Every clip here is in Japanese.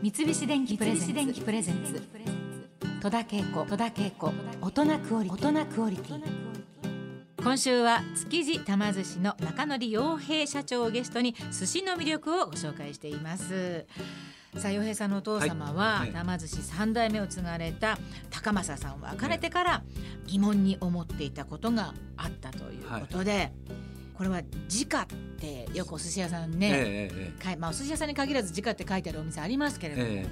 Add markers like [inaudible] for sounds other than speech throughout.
三菱電機プレゼンツ。戸田恵子。大人クオリ大人クオリティ。今週は築地玉寿司の中野洋平社長をゲストに寿司の魅力をご紹介しています。さあ洋平さんのお父様は、はい。はい。玉寿司三代目を継がれた高政さんは別れてから疑問に思っていたことがあったということで、これは直ってよくお寿司屋さんね、えええまあ、お寿司屋さんに限らず直って書いてあるお店ありますけれども、ええ。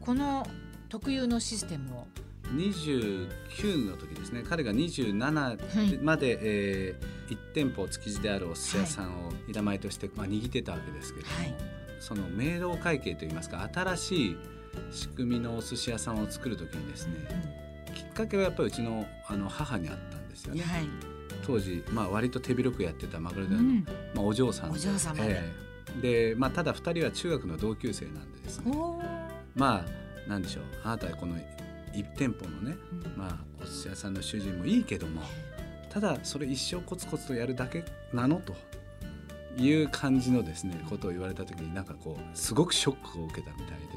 この特有のシステムを。え29の時ですね。彼が27まで、えー、1店舗築地であるお寿司屋さんを板前として、まあ、握ってたわけですけれども、はい。その明朗会計といいますか新しい仕組みのお寿司屋さんを作る時にですねきっかけはやっぱりうちのあの母にあったんですよね。はい、当時、まあ、割と手広くやってたマグロうでの、ん、まあ、お嬢さんお嬢様でええ。で、まあ、ただ2人は中学の同級生なんでですね。まあなんでしょう。あなたはこの1店舗のね、うん。まあ、お寿司屋さんの主人もいいけどもただそれ一生コツコツとやるだけなのという感じのですねことを言われた時になんかこうすごくショックを受けたみたいで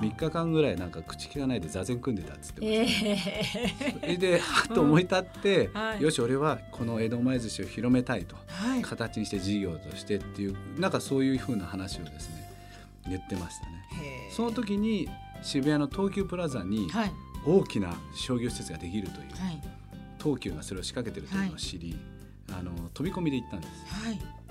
3日間ぐらいなんか口利かないで座禅組んでたっつってました。えそれではっと思い立って、はい。よし俺はこの江戸前寿司を広めたいと。ーはい。形にして事業としてっていうなんかそういうふうな話をですね言ってましたね。その時に渋谷の東急プラザにはい。大きな商業施設ができるという、はい。東急がそれを仕掛けてるというのを知り、あの飛び込みで行ったんです。はい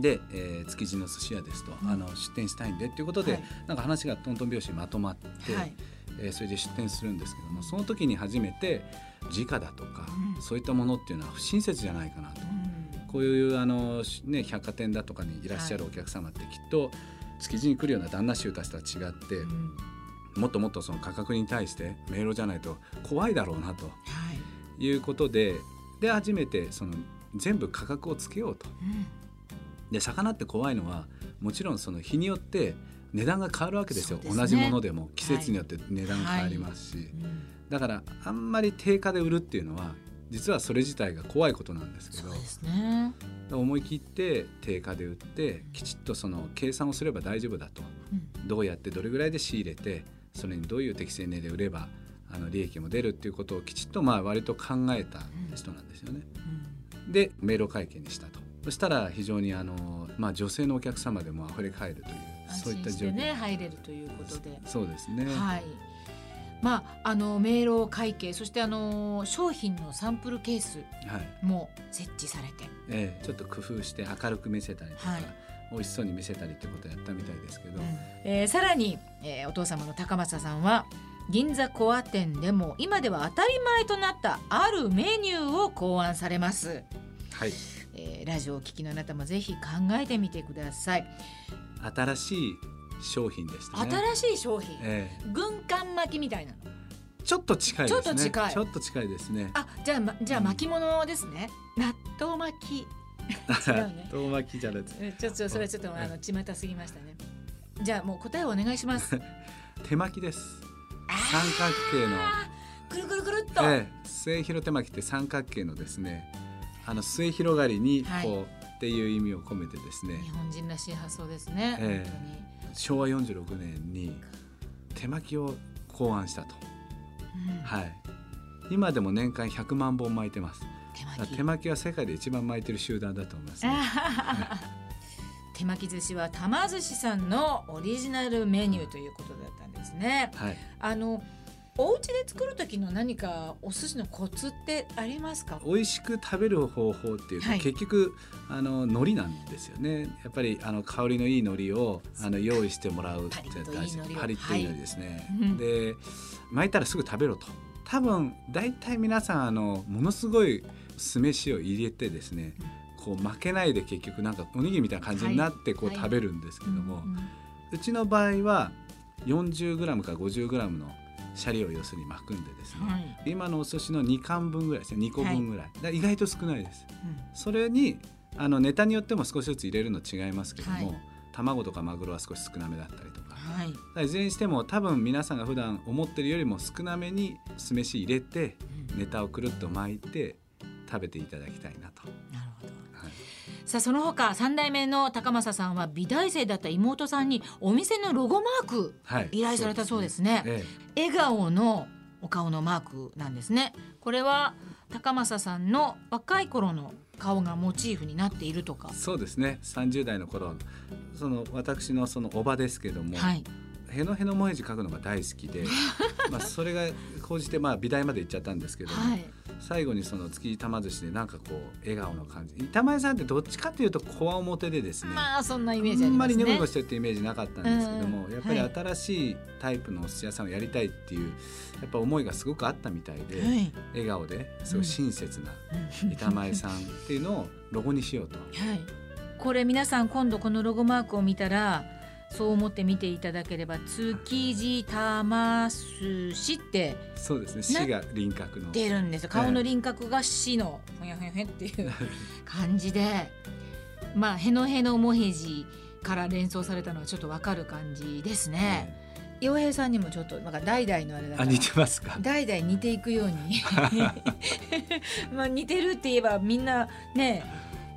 で、えー築地の寿司屋ですと、うん。あの出店したいんでっていうことで、はい。なんか話がトントン拍子にまとまって、はい。えーそれで出店するんですけどもその時に初めて時価だとか、うん。そういったものっていうのは不親切じゃないかなと。うん。こういうあの、しね、百貨店だとかにいらっしゃるお客様ってきっと築地に来るような旦那衆たちとは違って、うん。もっともっとその価格に対して迷路じゃないと怖いだろうなと。はい。いうことでで初めてその全部価格をつけようと。うんで魚って怖いのはもちろんその日によって値段が変わるわけですよ。ね。同じものでも。季節によって値段が変わりますし、うん。だからあんまり定価で売るっていうのは実はそれ自体が怖いことなんですけどそうですね。思い切って定価で売ってきちっとその計算をすれば大丈夫だと。うん。どうやってどれぐらいで仕入れてそれにどういう適正値で売ればあの利益も出るっていうことをきちっとまあ割と考えた人なんですよね。うん。で明朗会計にしたとそしたら非常にあの、まあ、女性のお客様でも溢れ返るというそういった状況。安心してね入れるということで。そうですね、はい。まああの明朗会計そしてあの商品のサンプルケースはい。も設置されて、ええちょっと工夫して明るく見せたりとか、はい。美味しそうに見せたりってことをやったみたいですけど、えーさらに、えーお父様の高政さんは銀座コア店でも今では当たり前となったあるメニューを考案されます、はい、えーラジオをお聞きのあなたもぜひ考えてみてください、新しい商品でしたね。新しい商品、え軍艦巻きみたいなの？えちょっと近いですね。ちょっと近いちょっと近いですね。あじゃあ、ま、じゃあ巻物ですね納豆巻き違うね遠巻きじゃないです。えちょっとそれちょっとあのちまたすぎましたね。じゃあもう答えをお願いします。手巻きです。三角形の、くるくるくるっと。ええ末広手巻きって三角形のですね、あの末広がりにこう、はいっていう意味を込めてですね日、本人らしい発想ですね。え昭和46年に手巻きを考案したと。うんはい。今でも年間100万本巻いてます。手巻き。手巻きは世界で一番巻いてる集団だと思います、ね。手巻き寿司は玉寿司さんのオリジナルメニューということだったんですね。はい。あのお家で作る時の何かお寿司のコツってありますか？美味しく食べる方法っていうと、はい。結局あの海苔なんですよね。やっぱりあの香りのいい海苔をあの用意してもらうってパリッといい海苔を。パリッといい海苔ですね。はい。うんで巻いたらすぐ食べろと。多分大体皆さんあのものすごい酢飯を入れてですね、こう負けないで結局なんかおにぎりみたいな感じになってこうはい。食べるんですけども、うちの場合は 40g から 50g のシャリを要するに巻くんでですね、はい。今のお寿司の2貫分ぐらいですね。2個分ぐらい、だから意外と少ないです。うん。それにあのネタによっても少しずつ入れるの違いますけども、はい。卵とかマグロは少し少なめだったりとか。はい。いずれにしても多分皆さんが普段思ってるよりも少なめに酢飯入れてうん。ネタをくるっと巻いて食べていただきたいなと、なさあその他三代目の高政さんは美大生だった妹さんにお店のロゴマークはい依頼されたそうですね。え笑顔のお顔のマークなんですね。これは高政さんの若い頃の顔がモチーフになっているとか。えそうですね。30代の頃その私のそのおばですけども、はい。へのへのもへじ書くのが大好きで [laughs] まあそれが高じてまあ美大まで行っちゃったんですけども、はい最後にその築地玉寿司でなんかこう笑顔の感じ。板前さんってどっちかというとこわ表でですね、まあそんなイメージあね。あんまりニコニコしてるってイメージなかったんですけども、うんやっぱりはい。新しいタイプのお寿司屋さんをやりたいっていうやっぱ思いがすごくあったみたいで、はい。笑顔ですごい親切な板前さんっていうのをロゴにしようと。はい、これ皆さん今度このロゴマークを見たらそう思って見ていただければ築地玉寿司ってそうですね死が輪郭の出るんですよ。顔の輪郭が死のふにゃふにゃふにゃっていう感じで [laughs] まあへのへのもへじから連想されたのはちょっとわかる感じですね。洋平さんにもちょっとなんか代々のあれだからあ似てますか？[laughs] 代々似ていくように。[laughs] まあ似てるって言えばみんなね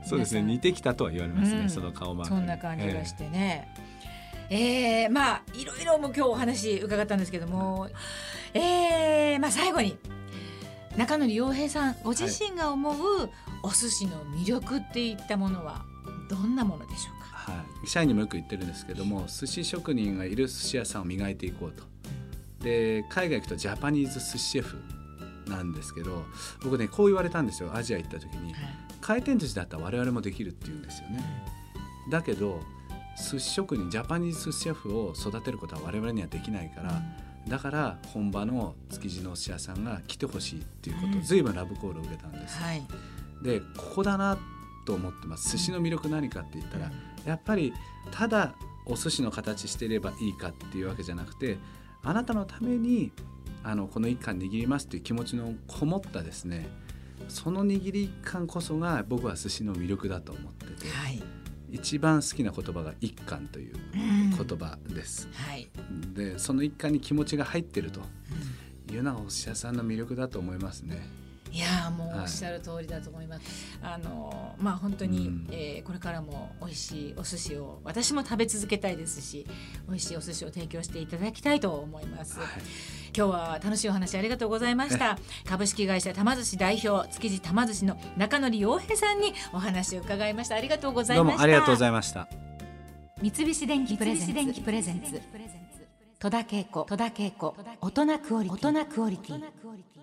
そうですね。似てきたとは言われますね、うん。その顔マークそんな感じがしてね。えーまあいろいろも今日お話伺ったんですけども、えーまあ最後に中野洋平さんご自身が思うお寿司の魅力っていったものはどんなものでしょうか？はい、社員にもよく言ってるんですけども寿司職人がいる寿司屋さんを磨いていこうと。で海外行くとジャパニーズ寿司シェフなんですけど僕ねこう言われたんですよ。アジア行った時に。回転寿司だったら我々もできるって言うんですよね。だけど寿司職人ジャパニーズ寿司シェフを育てることは我々にはできないからだから本場の築地のお寿司屋さんが来てほしいっていうことうんを随分ラブコールを受けたんですよはい。でここだなと思ってます寿司の魅力何かって言ったらやっぱりただお寿司の形していればいいかっていうわけじゃなくてあなたのためにあのこの一貫握りますっていう気持ちのこもったですねその握り感こそが僕は寿司の魅力だと思っててはい。一番好きな言葉が一貫といううん言葉です。はい。でその一貫に気持ちが入ってるというのがお寿司屋さんの魅力だと思いますね。いやーもうおっしゃる通りだと思います。あのーまあ本当に、うんえーこれからも美味しいお寿司を私も食べ続けたいですし、美味しいお寿司を提供していただきたいと思います。はい今日は楽しいお話ありがとうございました。株式会社玉寿司代表築地玉寿司の中野洋平さんにお話を伺いました。ありがとうございました。どうもありがとうございました。三菱電機プレゼンツプレゼンツ戸田恵子戸田恵子大人クオリティ大人クオリティ